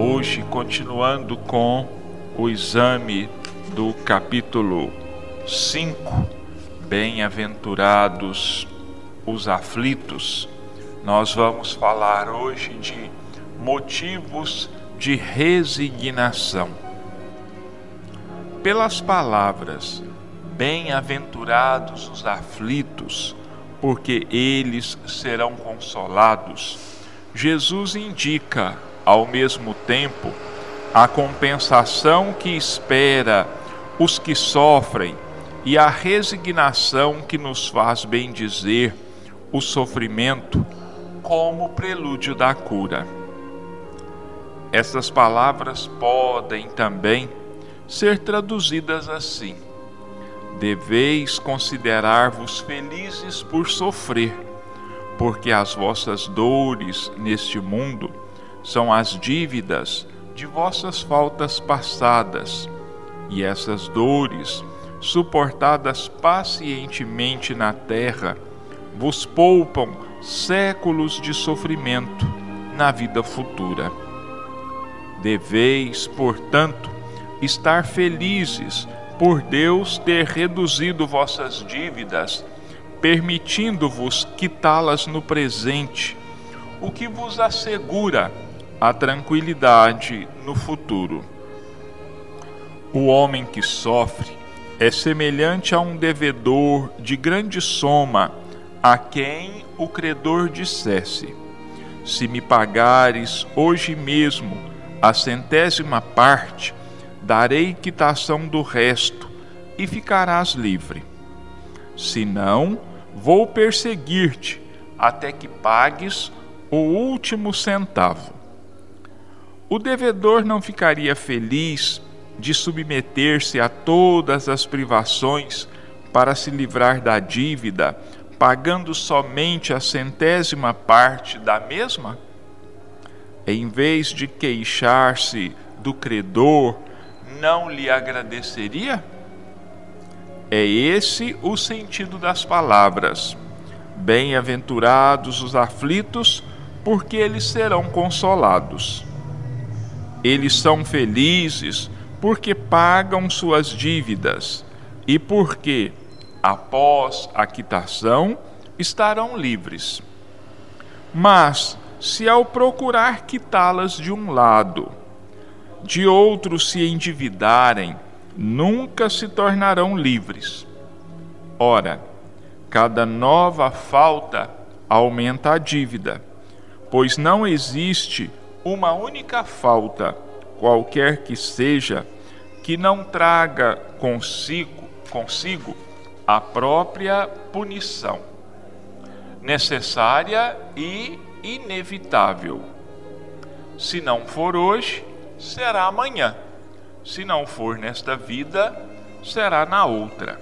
Hoje, continuando com o exame do capítulo 5, Bem-aventurados os aflitos, nós vamos falar hoje de motivos de resignação. Pelas palavras, bem-aventurados os aflitos, porque eles serão consolados, Jesus indica, ao mesmo tempo, a compensação que espera os que sofrem e a resignação que nos faz bem dizer o sofrimento como prelúdio da cura. Essas palavras podem também ser traduzidas assim: Deveis considerar-vos felizes por sofrer, porque as vossas dores neste mundo são as dívidas de vossas faltas passadas, e essas dores, suportadas pacientemente na terra, vos poupam séculos de sofrimento na vida futura. Deveis, portanto, estar felizes por Deus ter reduzido vossas dívidas, permitindo-vos quitá-las no presente, o que vos assegura a tranquilidade no futuro. O homem que sofre é semelhante a um devedor de grande soma, a quem o credor dissesse: Se me pagares hoje mesmo a centésima parte, darei quitação do resto e ficarás livre. Se não, vou perseguir-te até que pagues o último centavo. O devedor não ficaria feliz de submeter-se a todas as privações para se livrar da dívida, pagando somente a centésima parte da mesma? Em vez de queixar-se do credor, não lhe agradeceria? É esse o sentido das palavras. Bem-aventurados os aflitos, porque eles serão consolados. Eles são felizes porque pagam suas dívidas e porque, após a quitação, estarão livres. Mas, se ao procurar quitá-las de um lado, de outro se endividarem, nunca se tornarão livres. Ora, cada nova falta aumenta a dívida, pois não existe uma única falta qualquer que seja, que não traga consigo, consigo a própria punição, necessária e inevitável. Se não for hoje, será amanhã. Se não for nesta vida, será na outra.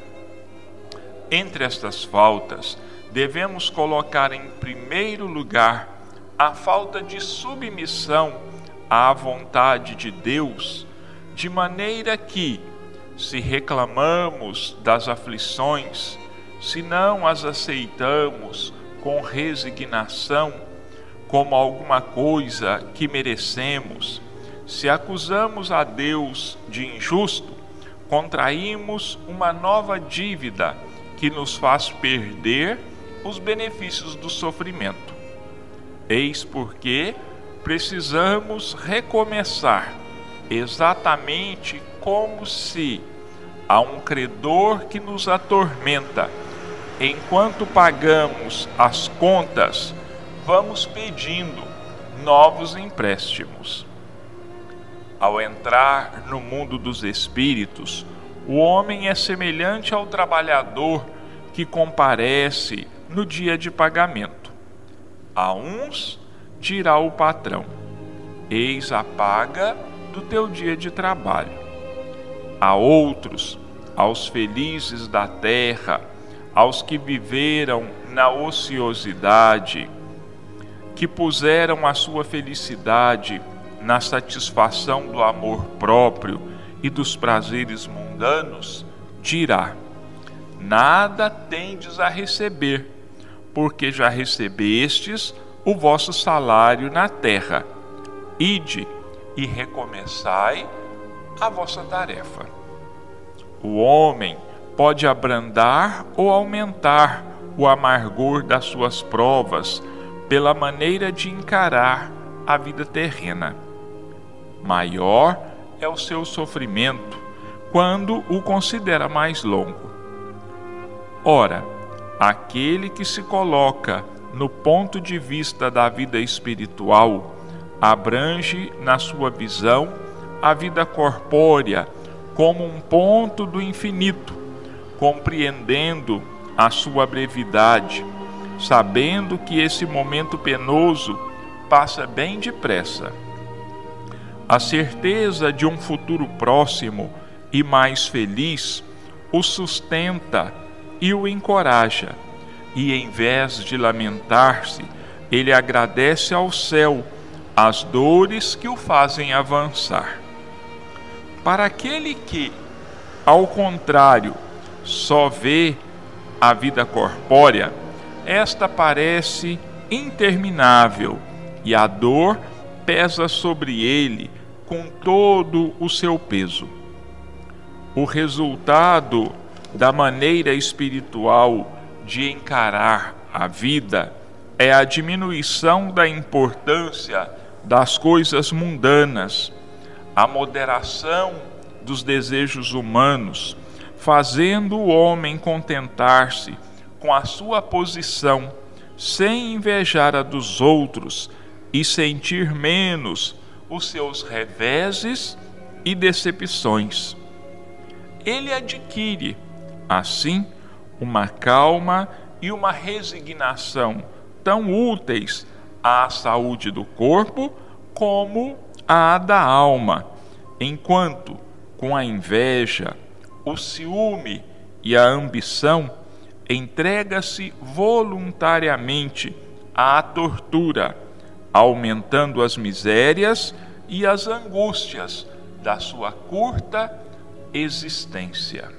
Entre estas faltas, devemos colocar em primeiro lugar a falta de submissão à vontade de Deus, de maneira que, se reclamamos das aflições, se não as aceitamos com resignação como alguma coisa que merecemos, se acusamos a Deus de injusto, contraímos uma nova dívida que nos faz perder os benefícios do sofrimento. Eis porque precisamos recomeçar, exatamente como se a um credor que nos atormenta. Enquanto pagamos as contas, vamos pedindo novos empréstimos. Ao entrar no mundo dos espíritos, o homem é semelhante ao trabalhador que comparece no dia de pagamento. A uns dirá o patrão: Eis a paga do teu dia de trabalho. A outros, aos felizes da terra, aos que viveram na ociosidade, que puseram a sua felicidade na satisfação do amor próprio e dos prazeres mundanos, dirá: Nada tendes a receber, porque já recebestes o vosso salário na terra. Ide e recomeçai a vossa tarefa. O homem pode abrandar ou aumentar o amargor das suas provas pela maneira de encarar a vida terrena. Maior é o seu sofrimento quando o considera mais longo. Ora, aquele que se coloca no ponto de vista da vida espiritual abrange na sua visão a vida corpórea como um ponto do infinito, compreendendo a sua brevidade, sabendo que esse momento penoso passa bem depressa. A certeza de um futuro próximo e mais feliz o sustenta e o encoraja, e em vez de lamentar-se, ele agradece ao céu as dores que o fazem avançar. Para aquele que, ao contrário, só vê a vida corpórea, esta parece interminável e a dor pesa sobre ele com todo o seu peso. O resultado da maneira espiritual de encarar a vida é a diminuição da importância das coisas mundanas, a moderação dos desejos humanos, fazendo o homem contentar-se com a sua posição, sem invejar a dos outros e sentir menos os seus reveses e decepções. Ele adquire, assim, uma calma e uma resignação tão úteis à saúde do corpo como à da alma, enquanto com a inveja, o ciúme e a ambição entrega-se voluntariamente à tortura, aumentando as misérias e as angústias da sua curta existência.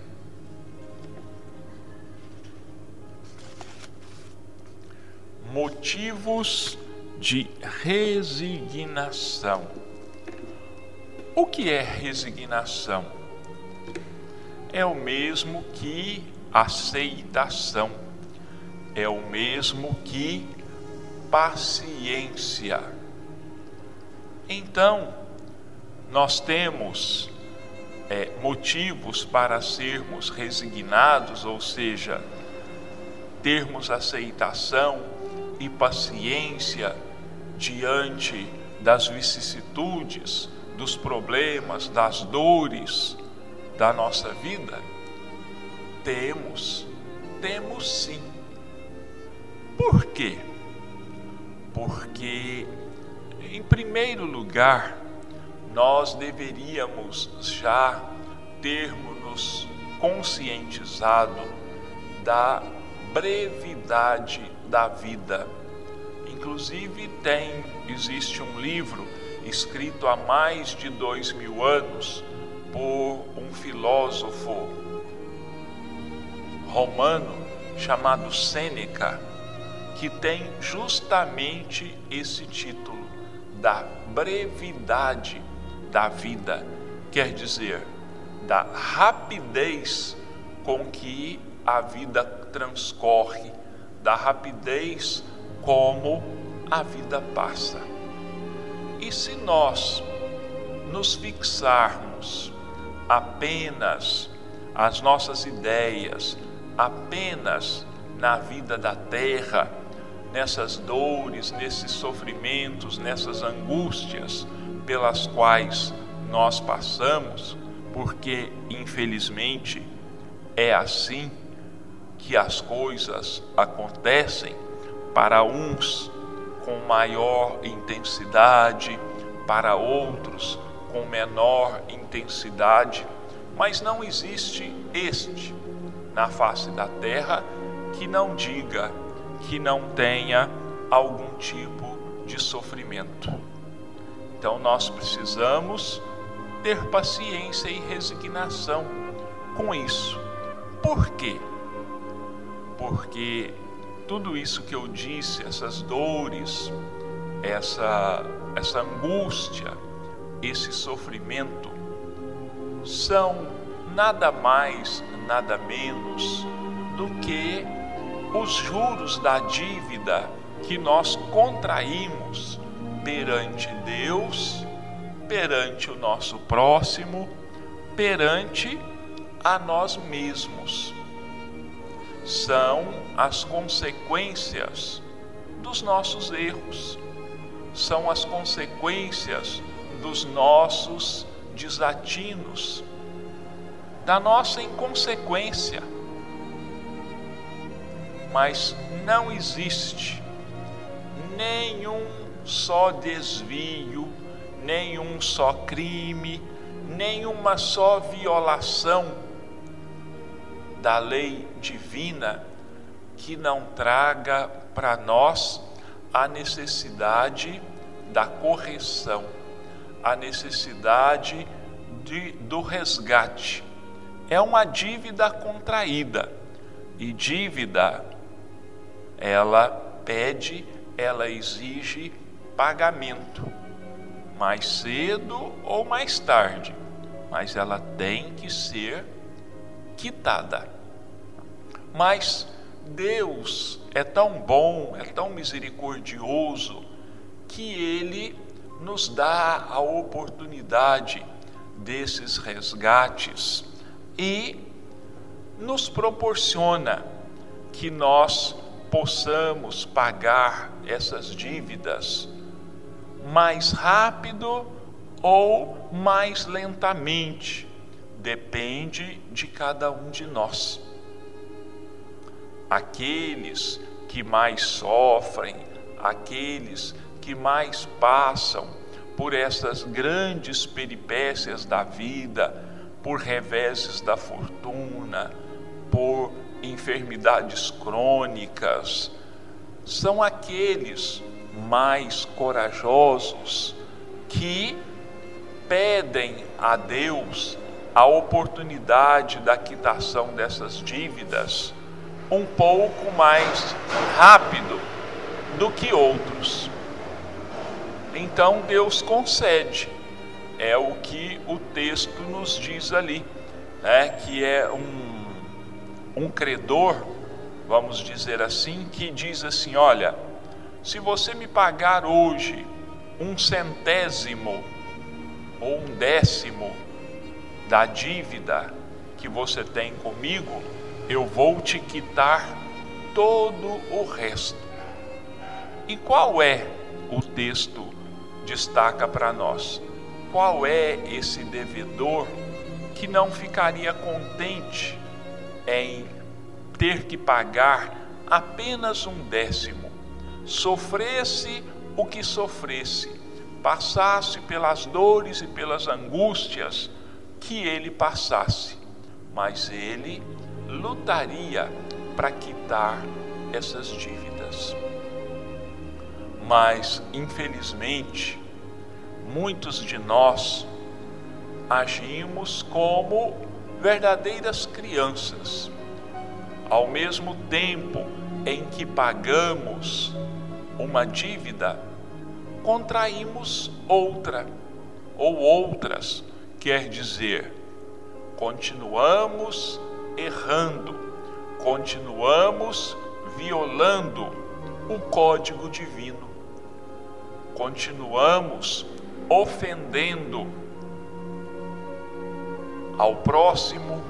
Motivos de resignação. O que é resignação? É o mesmo que aceitação, é o mesmo que paciência. Então, nós temos é, motivos para sermos resignados, ou seja, termos aceitação e paciência diante das vicissitudes, dos problemas, das dores da nossa vida? Temos, temos sim. Por quê? Porque, em primeiro lugar, nós deveríamos já termos nos conscientizado da brevidade da vida. Inclusive tem, existe um livro escrito há mais de dois mil anos por um filósofo romano chamado Sêneca, que tem justamente esse título da brevidade da vida, quer dizer, da rapidez com que a vida transcorre da rapidez como a vida passa. E se nós nos fixarmos apenas as nossas ideias, apenas na vida da terra, nessas dores, nesses sofrimentos, nessas angústias pelas quais nós passamos, porque infelizmente é assim que as coisas acontecem para uns com maior intensidade, para outros com menor intensidade, mas não existe este na face da terra que não diga que não tenha algum tipo de sofrimento. Então nós precisamos ter paciência e resignação com isso. Por quê? Porque tudo isso que eu disse, essas dores, essa, essa angústia esse sofrimento são nada mais, nada menos do que os juros da dívida que nós contraímos perante Deus, perante o nosso próximo, perante a nós mesmos. São as consequências dos nossos erros, são as consequências dos nossos desatinos, da nossa inconsequência. Mas não existe nenhum só desvio, nenhum só crime, nenhuma só violação da lei divina que não traga para nós a necessidade da correção, a necessidade de, do resgate. É uma dívida contraída e dívida ela pede, ela exige pagamento, mais cedo ou mais tarde, mas ela tem que ser quitada. Mas Deus é tão bom, é tão misericordioso, que Ele nos dá a oportunidade desses resgates e nos proporciona que nós possamos pagar essas dívidas mais rápido ou mais lentamente, depende de cada um de nós. Aqueles que mais sofrem, aqueles que mais passam por essas grandes peripécias da vida, por reveses da fortuna, por enfermidades crônicas, são aqueles mais corajosos que pedem a Deus a oportunidade da quitação dessas dívidas um pouco mais rápido do que outros. Então Deus concede, é o que o texto nos diz ali, né? que é um, um credor, vamos dizer assim, que diz assim: olha, se você me pagar hoje um centésimo ou um décimo da dívida que você tem comigo, eu vou te quitar todo o resto. E qual é o texto destaca para nós? Qual é esse devedor que não ficaria contente em ter que pagar apenas um décimo, sofresse o que sofresse, passasse pelas dores e pelas angústias que ele passasse, mas ele lutaria para quitar essas dívidas. Mas, infelizmente, muitos de nós agimos como verdadeiras crianças. Ao mesmo tempo em que pagamos uma dívida, contraímos outra ou outras, quer dizer, continuamos errando, continuamos violando o código divino, continuamos ofendendo ao próximo,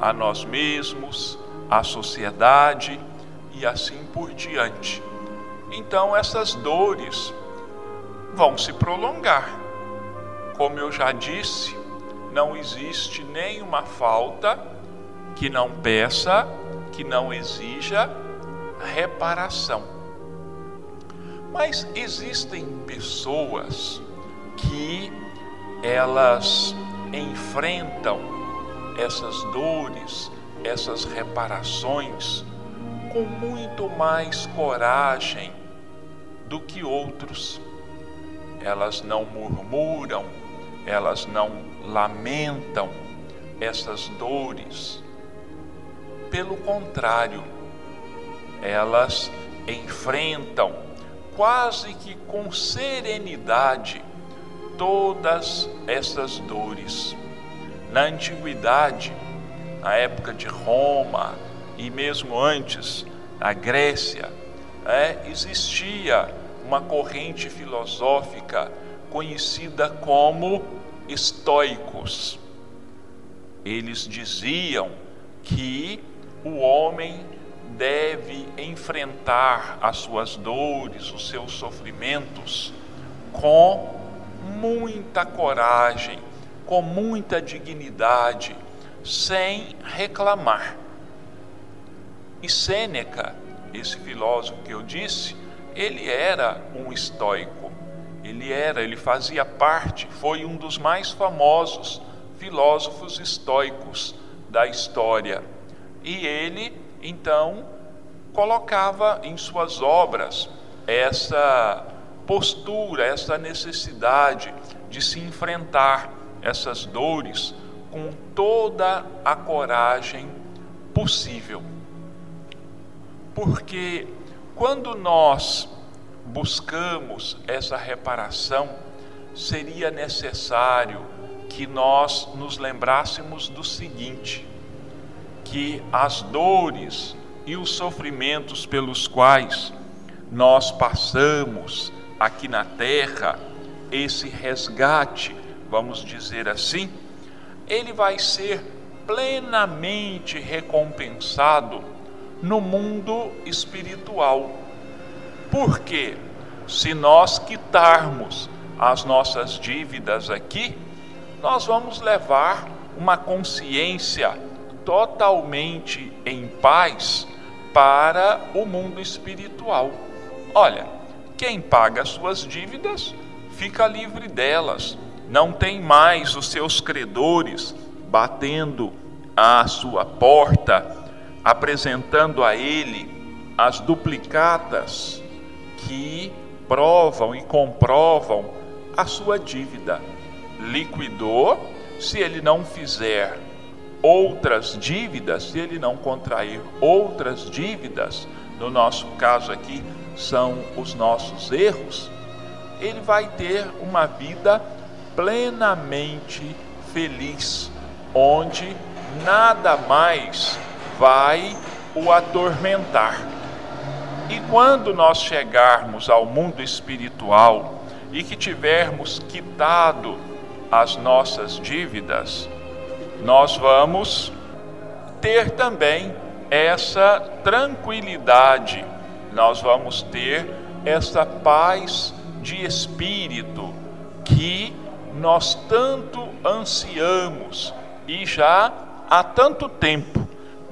a nós mesmos, à sociedade e assim por diante. Então essas dores vão se prolongar. Como eu já disse, não existe nenhuma falta que não peça, que não exija reparação. Mas existem pessoas que elas enfrentam essas dores, essas reparações com muito mais coragem do que outros. Elas não murmuram, elas não lamentam essas dores. Pelo contrário, elas enfrentam quase que com serenidade todas essas dores. Na antiguidade, na época de Roma e mesmo antes, na Grécia, é, existia uma corrente filosófica conhecida como estoicos. Eles diziam que o homem deve enfrentar as suas dores, os seus sofrimentos com muita coragem, com muita dignidade, sem reclamar. E Sêneca, esse filósofo que eu disse, ele era um estoico. Ele era, ele fazia parte, foi um dos mais famosos filósofos estoicos da história. E ele, então, colocava em suas obras essa postura, essa necessidade de se enfrentar essas dores com toda a coragem possível. Porque quando nós buscamos essa reparação, seria necessário que nós nos lembrássemos do seguinte: que as dores e os sofrimentos pelos quais nós passamos aqui na terra, esse resgate, vamos dizer assim, ele vai ser plenamente recompensado no mundo espiritual. Porque se nós quitarmos as nossas dívidas aqui, nós vamos levar uma consciência totalmente em paz para o mundo espiritual. Olha, quem paga as suas dívidas fica livre delas, não tem mais os seus credores batendo à sua porta apresentando a ele as duplicatas que provam e comprovam a sua dívida. Liquidou, se ele não fizer outras dívidas, se ele não contrair outras dívidas, no nosso caso aqui são os nossos erros, ele vai ter uma vida plenamente feliz, onde nada mais vai o atormentar. E quando nós chegarmos ao mundo espiritual e que tivermos quitado as nossas dívidas, nós vamos ter também essa tranquilidade, nós vamos ter essa paz de espírito que nós tanto ansiamos e já há tanto tempo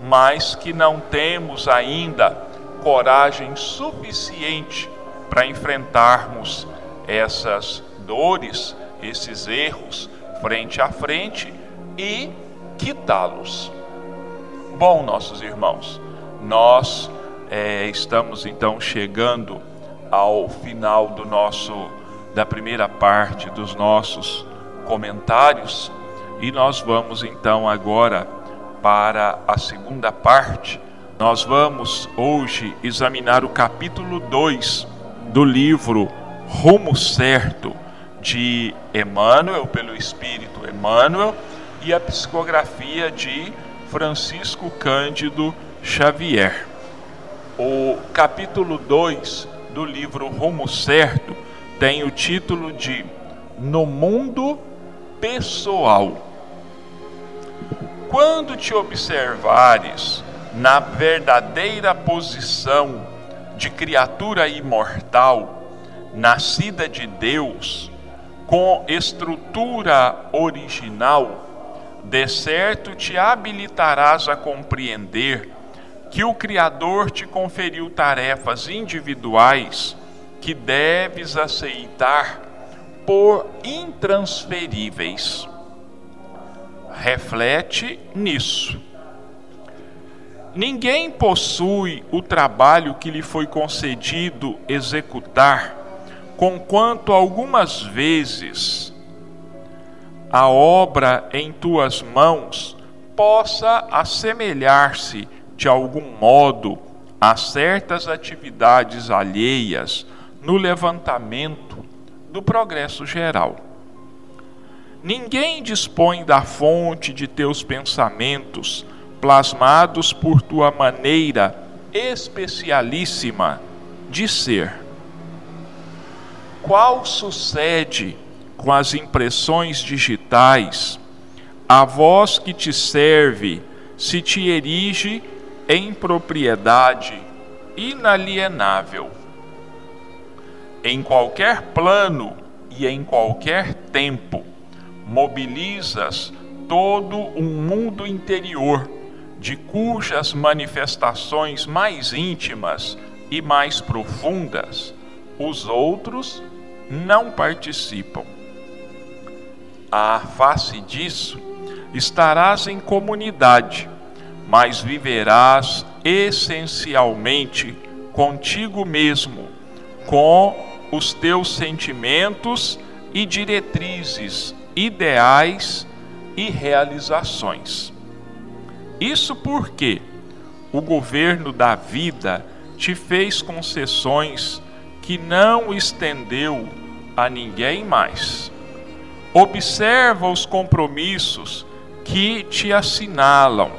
mas que não temos ainda coragem suficiente para enfrentarmos essas dores, esses erros frente a frente e quitá-los. Bom, nossos irmãos, nós é, estamos então chegando ao final do nosso da primeira parte dos nossos comentários e nós vamos então agora para a segunda parte, nós vamos hoje examinar o capítulo 2 do livro Rumo Certo de Emmanuel, pelo Espírito Emmanuel, e a psicografia de Francisco Cândido Xavier. O capítulo 2 do livro Rumo Certo tem o título de No Mundo Pessoal quando te observares na verdadeira posição de criatura imortal, nascida de Deus, com estrutura original, de certo te habilitarás a compreender que o Criador te conferiu tarefas individuais que deves aceitar por intransferíveis reflete nisso. Ninguém possui o trabalho que lhe foi concedido executar, conquanto algumas vezes a obra em tuas mãos possa assemelhar-se de algum modo a certas atividades alheias no levantamento do progresso geral. Ninguém dispõe da fonte de teus pensamentos, plasmados por tua maneira especialíssima de ser. Qual sucede com as impressões digitais? A voz que te serve se te erige em propriedade inalienável. Em qualquer plano e em qualquer tempo, mobilizas todo um mundo interior, de cujas manifestações mais íntimas e mais profundas os outros não participam. À face disso, estarás em comunidade, mas viverás essencialmente contigo mesmo, com os teus sentimentos e diretrizes, ideais e realizações. Isso porque o governo da vida te fez concessões que não estendeu a ninguém mais. Observa os compromissos que te assinalam,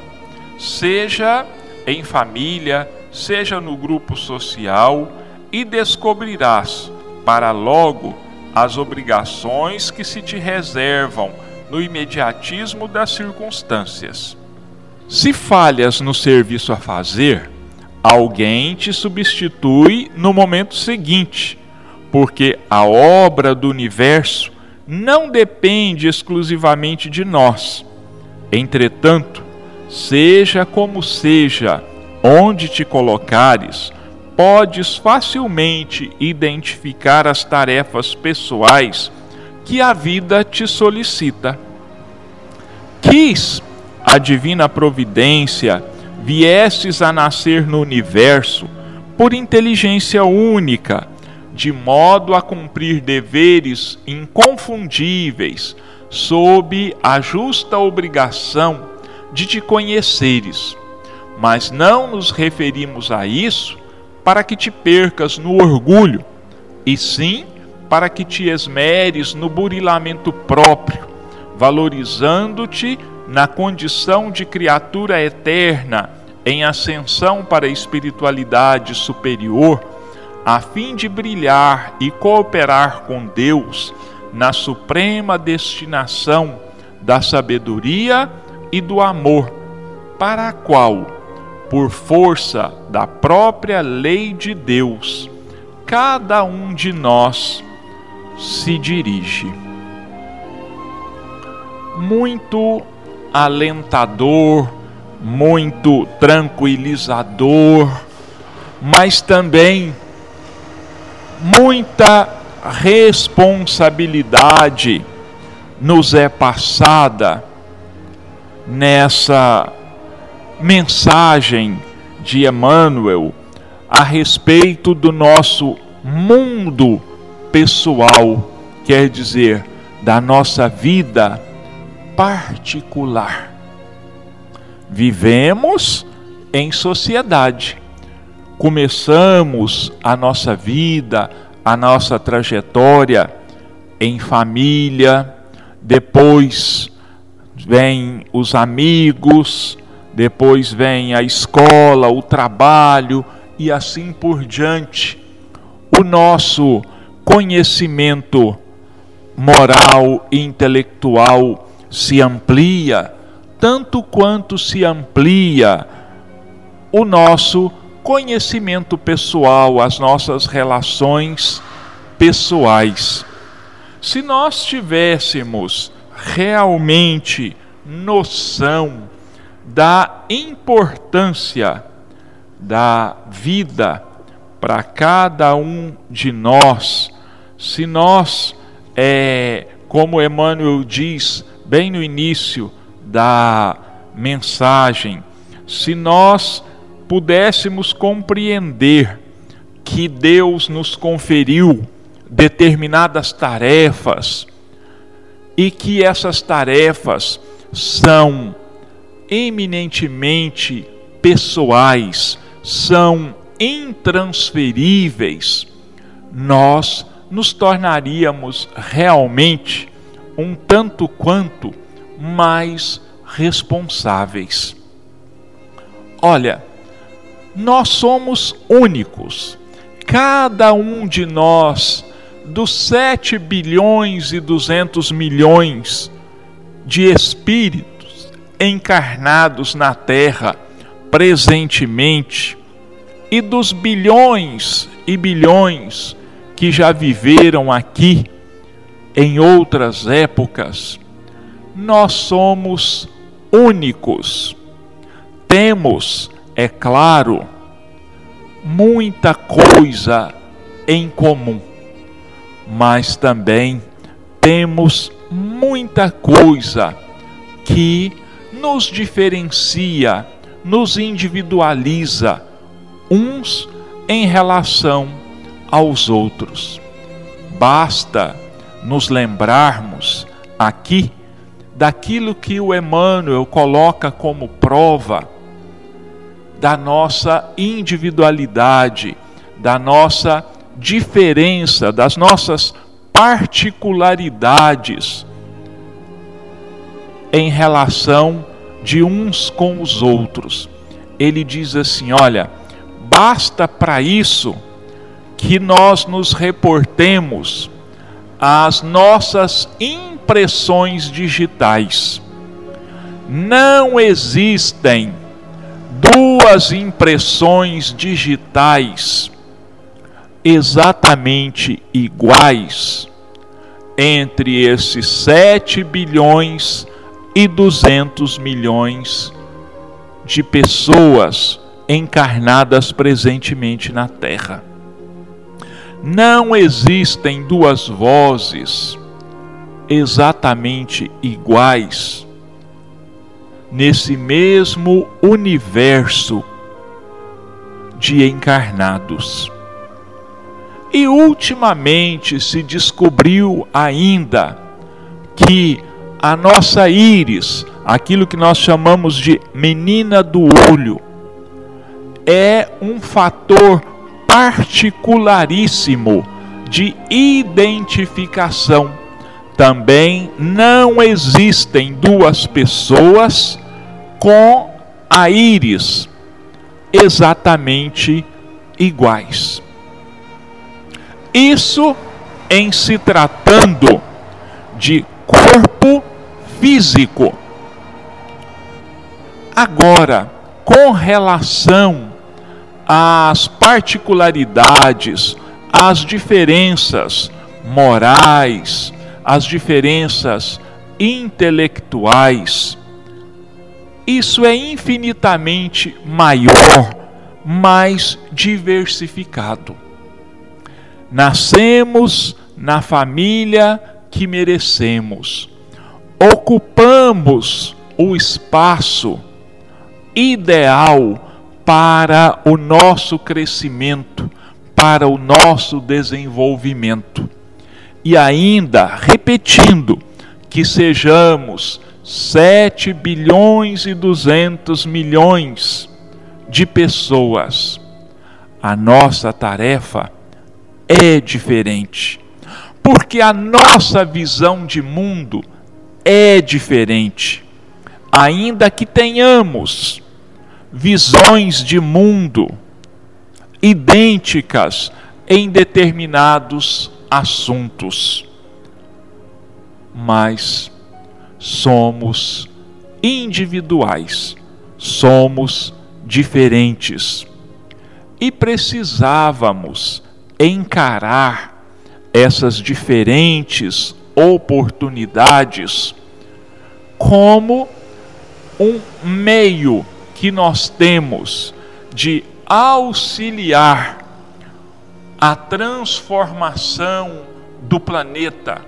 seja em família, seja no grupo social, e descobrirás para logo as obrigações que se te reservam no imediatismo das circunstâncias. Se falhas no serviço a fazer, alguém te substitui no momento seguinte, porque a obra do universo não depende exclusivamente de nós. Entretanto, seja como seja, onde te colocares, podes facilmente identificar as tarefas pessoais que a vida te solicita. Quis a divina providência viesses a nascer no universo por inteligência única, de modo a cumprir deveres inconfundíveis, sob a justa obrigação de te conheceres. Mas não nos referimos a isso para que te percas no orgulho, e sim para que te esmeres no burilamento próprio, valorizando-te na condição de criatura eterna em ascensão para a espiritualidade superior, a fim de brilhar e cooperar com Deus na suprema destinação da sabedoria e do amor, para a qual por força da própria lei de Deus, cada um de nós se dirige. Muito alentador, muito tranquilizador, mas também muita responsabilidade nos é passada nessa mensagem de Emmanuel a respeito do nosso mundo pessoal, quer dizer, da nossa vida particular. Vivemos em sociedade. Começamos a nossa vida, a nossa trajetória em família, depois vem os amigos, depois vem a escola, o trabalho e assim por diante. O nosso conhecimento moral e intelectual se amplia, tanto quanto se amplia o nosso conhecimento pessoal, as nossas relações pessoais. Se nós tivéssemos realmente noção da importância da vida para cada um de nós, se nós, é, como Emmanuel diz bem no início da mensagem, se nós pudéssemos compreender que Deus nos conferiu determinadas tarefas e que essas tarefas são eminentemente pessoais, são intransferíveis, nós nos tornaríamos realmente um tanto quanto mais responsáveis. Olha, nós somos únicos. Cada um de nós, dos 7 bilhões e 200 milhões de espíritos encarnados na Terra presentemente, e dos bilhões e bilhões que já viveram aqui em outras épocas, nós somos únicos. Temos, é claro, muita coisa em comum, mas também temos muita coisa que nos diferencia, nos individualiza uns em relação aos outros. Basta nos lembrarmos aqui daquilo que o Emmanuel coloca como prova da nossa individualidade, da nossa diferença, das nossas particularidades em relação de uns com os outros. Ele diz assim: olha, basta para isso que nós nos reportemos às nossas impressões digitais. Não existem duas impressões digitais exatamente iguais entre esses 7 bilhões e 200 milhões de pessoas encarnadas presentemente na Terra. Não existem duas vozes exatamente iguais nesse mesmo universo de encarnados. E ultimamente se descobriu ainda que a nossa íris, aquilo que nós chamamos de menina do olho, é um fator particularíssimo de identificação. Também não existem duas pessoas com a íris exatamente iguais. Isso em se tratando de corpo físico. Agora, com relação às particularidades, às diferenças morais, às diferenças intelectuais, isso é infinitamente maior, mais diversificado. Nascemos na família que merecemos, ocupamos o espaço ideal para o nosso crescimento, para o nosso desenvolvimento. E ainda, repetindo, que sejamos 7 bilhões e 200 milhões de pessoas. A nossa tarefa é diferente, porque a nossa visão de mundo é diferente. Ainda que tenhamos visões de mundo idênticas em determinados assuntos, mas somos individuais, somos diferentes. E precisávamos encarar essas diferentes oportunidades como um meio que nós temos de auxiliar a transformação do planeta,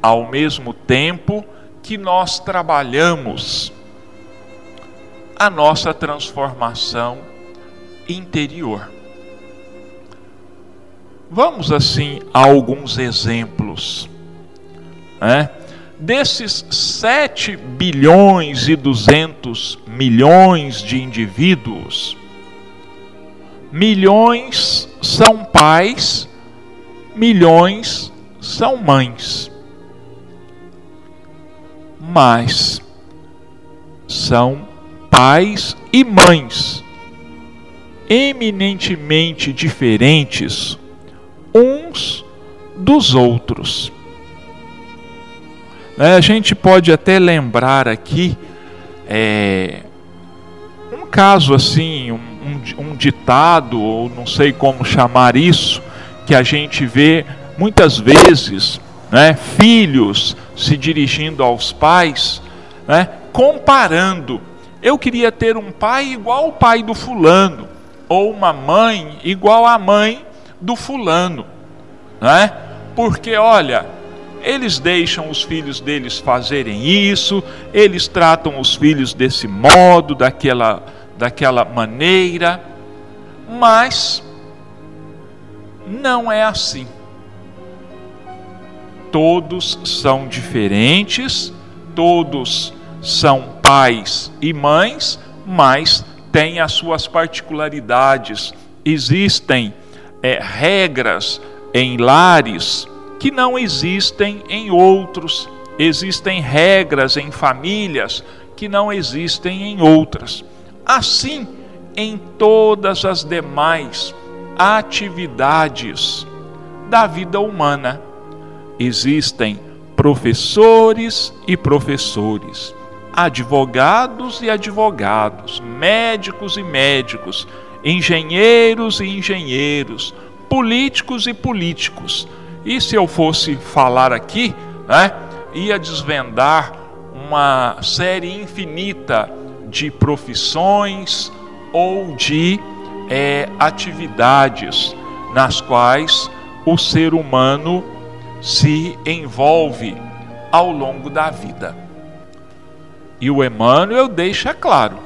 ao mesmo tempo que nós trabalhamos a nossa transformação interior. Vamos assim a alguns exemplos. Né? Desses 7 bilhões e 200 milhões de indivíduos, milhões são pais, milhões são mães. mas são pais e mães eminentemente diferentes uns dos outros. É, a gente pode até lembrar aqui é, um caso assim, um, um, um ditado, ou não sei como chamar isso, que a gente vê muitas vezes né, filhos se dirigindo aos pais, né, comparando. Eu queria ter um pai igual ao pai do fulano, ou uma mãe igual à mãe do fulano, né? Porque olha, eles deixam os filhos deles fazerem isso, eles tratam os filhos desse modo, daquela, daquela maneira, mas não é assim. Todos são diferentes, todos são pais e mães, mas têm as suas particularidades. Existem é, regras em lares que não existem em outros. Existem regras em famílias que não existem em outras. Assim, em todas as demais atividades da vida humana, existem professores e professores, advogados e advogados, médicos e médicos, engenheiros e engenheiros, políticos e políticos. E se eu fosse falar aqui, né, ia desvendar uma série infinita de profissões ou de é, atividades nas quais o ser humano se envolve ao longo da vida. E o Emmanuel deixa claro: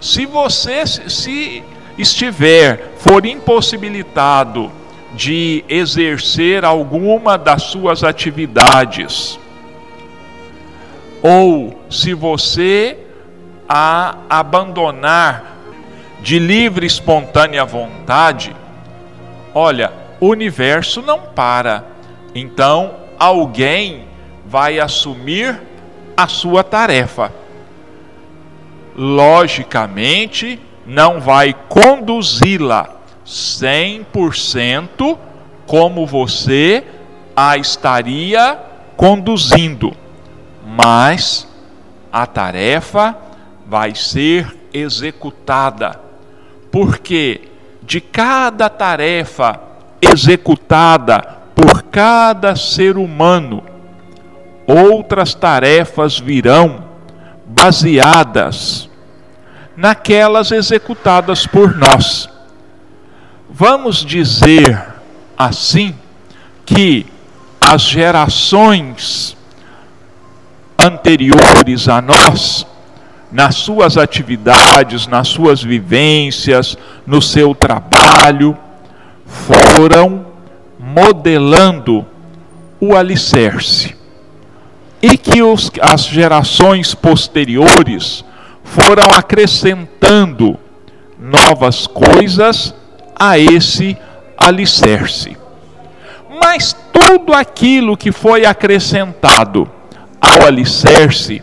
se você se estiver, for impossibilitado de exercer alguma das suas atividades. Ou se você a abandonar de livre e espontânea vontade, olha, o universo não para. Então, alguém vai assumir a sua tarefa. Logicamente, não vai conduzi-la 100% como você a estaria conduzindo, mas a tarefa vai ser executada, porque de cada tarefa executada por cada ser humano, outras tarefas virão baseadas naquelas executadas por nós. Vamos dizer assim que as gerações anteriores a nós, nas suas atividades, nas suas vivências, no seu trabalho, foram modelando o alicerce. E que os, as gerações posteriores foram acrescentando novas coisas a esse alicerce. Mas tudo aquilo que foi acrescentado ao alicerce,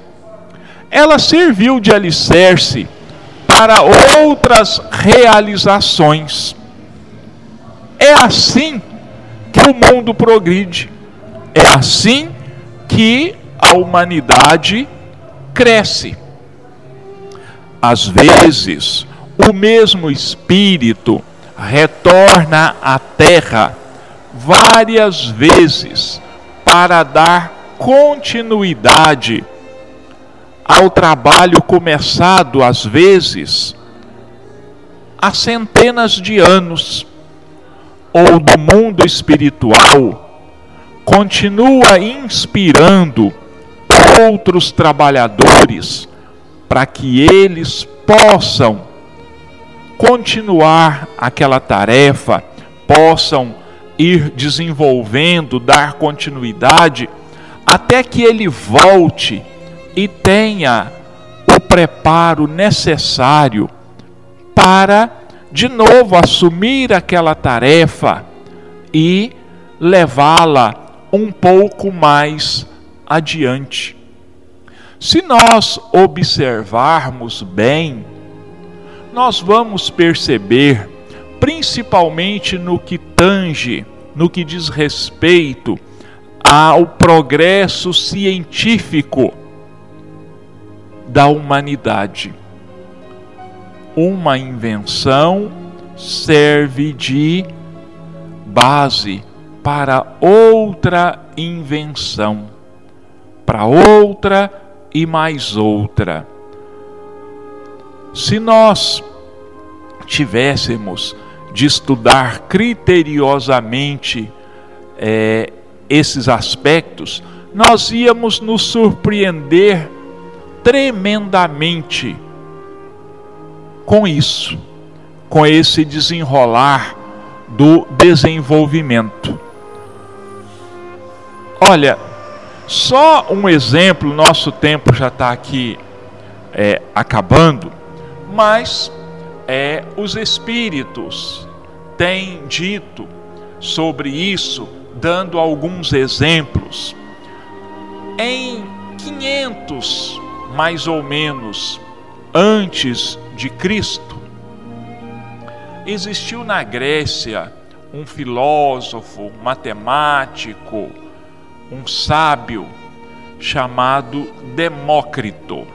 ela serviu de alicerce para outras realizações. É assim que o mundo progride. É assim que a humanidade cresce. Às vezes, o mesmo espírito retorna à terra várias vezes para dar continuidade ao trabalho começado, às vezes, há centenas de anos, ou do mundo espiritual, continua inspirando outros trabalhadores para que eles possam continuar aquela tarefa, possam ir desenvolvendo, dar continuidade, até que ele volte e tenha o preparo necessário para de novo assumir aquela tarefa e levá-la um pouco mais adiante. Se nós observarmos bem, nós vamos perceber, principalmente no que tange, no que diz respeito ao progresso científico da humanidade. Uma invenção serve de base para outra invenção, para outra e mais outra. Se nós tivéssemos de estudar criteriosamente é, esses aspectos, nós íamos nos surpreender tremendamente com isso, com esse desenrolar do desenvolvimento. Olha, só um exemplo, nosso tempo já está aqui é, acabando, mas é, os espíritos têm dito sobre isso, dando alguns exemplos. Em 500, mais ou menos, antes de Cristo, existiu na Grécia um filósofo, matemático, um sábio chamado Demócrito.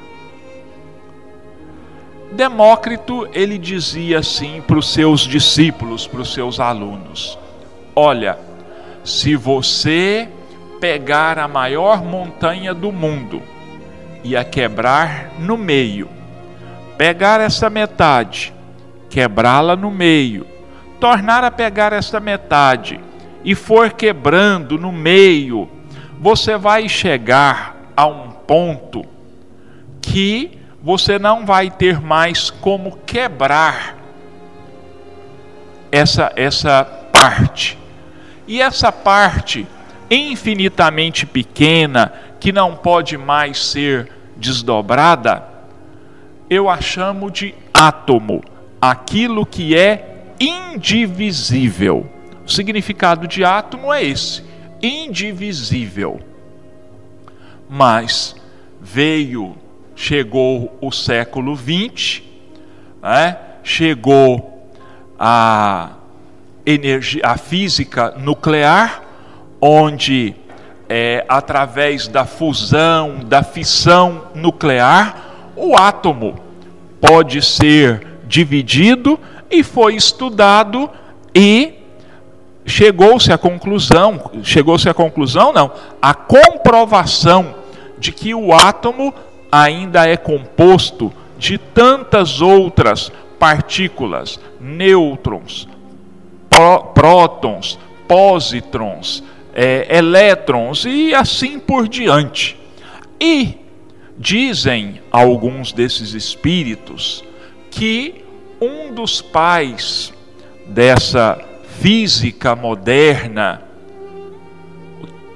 Demócrito ele dizia assim para os seus discípulos, para os seus alunos: Olha, se você pegar a maior montanha do mundo e a quebrar no meio, pegar essa metade, quebrá-la no meio, tornar a pegar essa metade e for quebrando no meio, você vai chegar a um ponto que você não vai ter mais como quebrar essa essa parte. E essa parte infinitamente pequena, que não pode mais ser desdobrada, eu a chamo de átomo, aquilo que é indivisível. O significado de átomo é esse: indivisível. Mas veio, chegou o século XX, né? chegou a energia, a física nuclear, onde é, através da fusão, da fissão nuclear, o átomo pode ser dividido e foi estudado e chegou-se à conclusão, chegou-se à conclusão não, a comprovação de que o átomo ainda é composto de tantas outras partículas, nêutrons, prótons, pósitrons, é, elétrons e assim por diante. E dizem alguns desses espíritos que um dos pais dessa física moderna,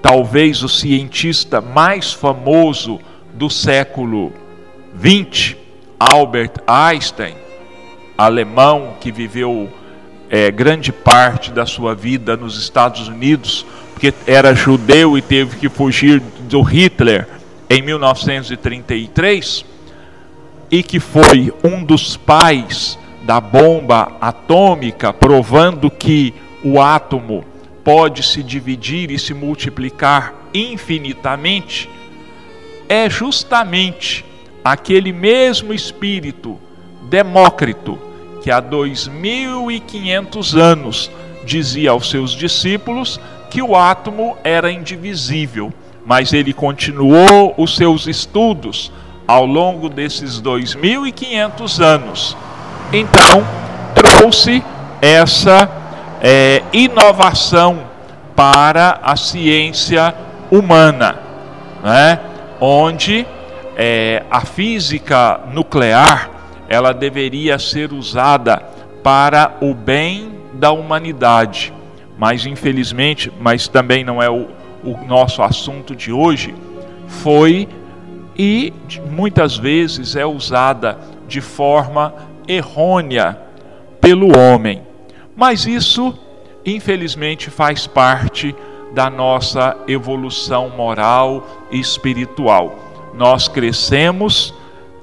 talvez o cientista mais famoso do século XX, Albert Einstein, alemão que viveu é, grande parte da sua vida nos Estados Unidos, porque era judeu e teve que fugir do Hitler em 1933, e que foi um dos pais da bomba atômica, provando que o átomo pode se dividir e se multiplicar infinitamente, é justamente aquele mesmo espírito, Demócrito, que há 2500 anos dizia aos seus discípulos que o átomo era indivisível, mas ele continuou os seus estudos ao longo desses 2500 anos então trouxe essa é, inovação para a ciência humana, né? onde é, a física nuclear ela deveria ser usada para o bem da humanidade, mas infelizmente, mas também não é o, o nosso assunto de hoje, foi e muitas vezes é usada de forma errônea pelo homem. Mas isso, infelizmente, faz parte da nossa evolução moral e espiritual. nós crescemos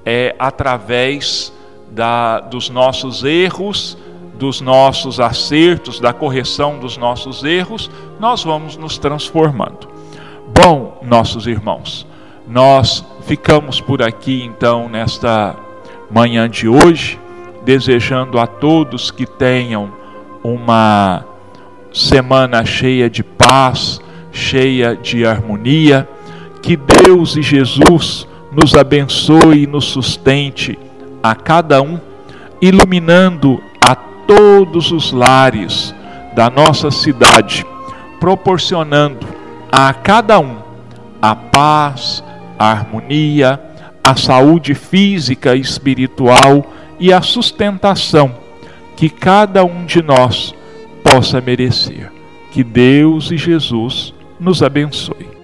é através da, dos nossos erros, dos nossos acertos, da correção dos nossos erros, nós vamos nos transformando. Bom, nossos irmãos, nós ficamos por aqui então nesta manhã de hoje, desejando a todos que tenham uma semana cheia de paz, cheia de harmonia, que Deus e Jesus nos abençoe e nos sustente a cada um, iluminando todos os lares da nossa cidade, proporcionando a cada um a paz, a harmonia, a saúde física e espiritual e a sustentação que cada um de nós possa merecer. Que Deus e Jesus nos abençoe.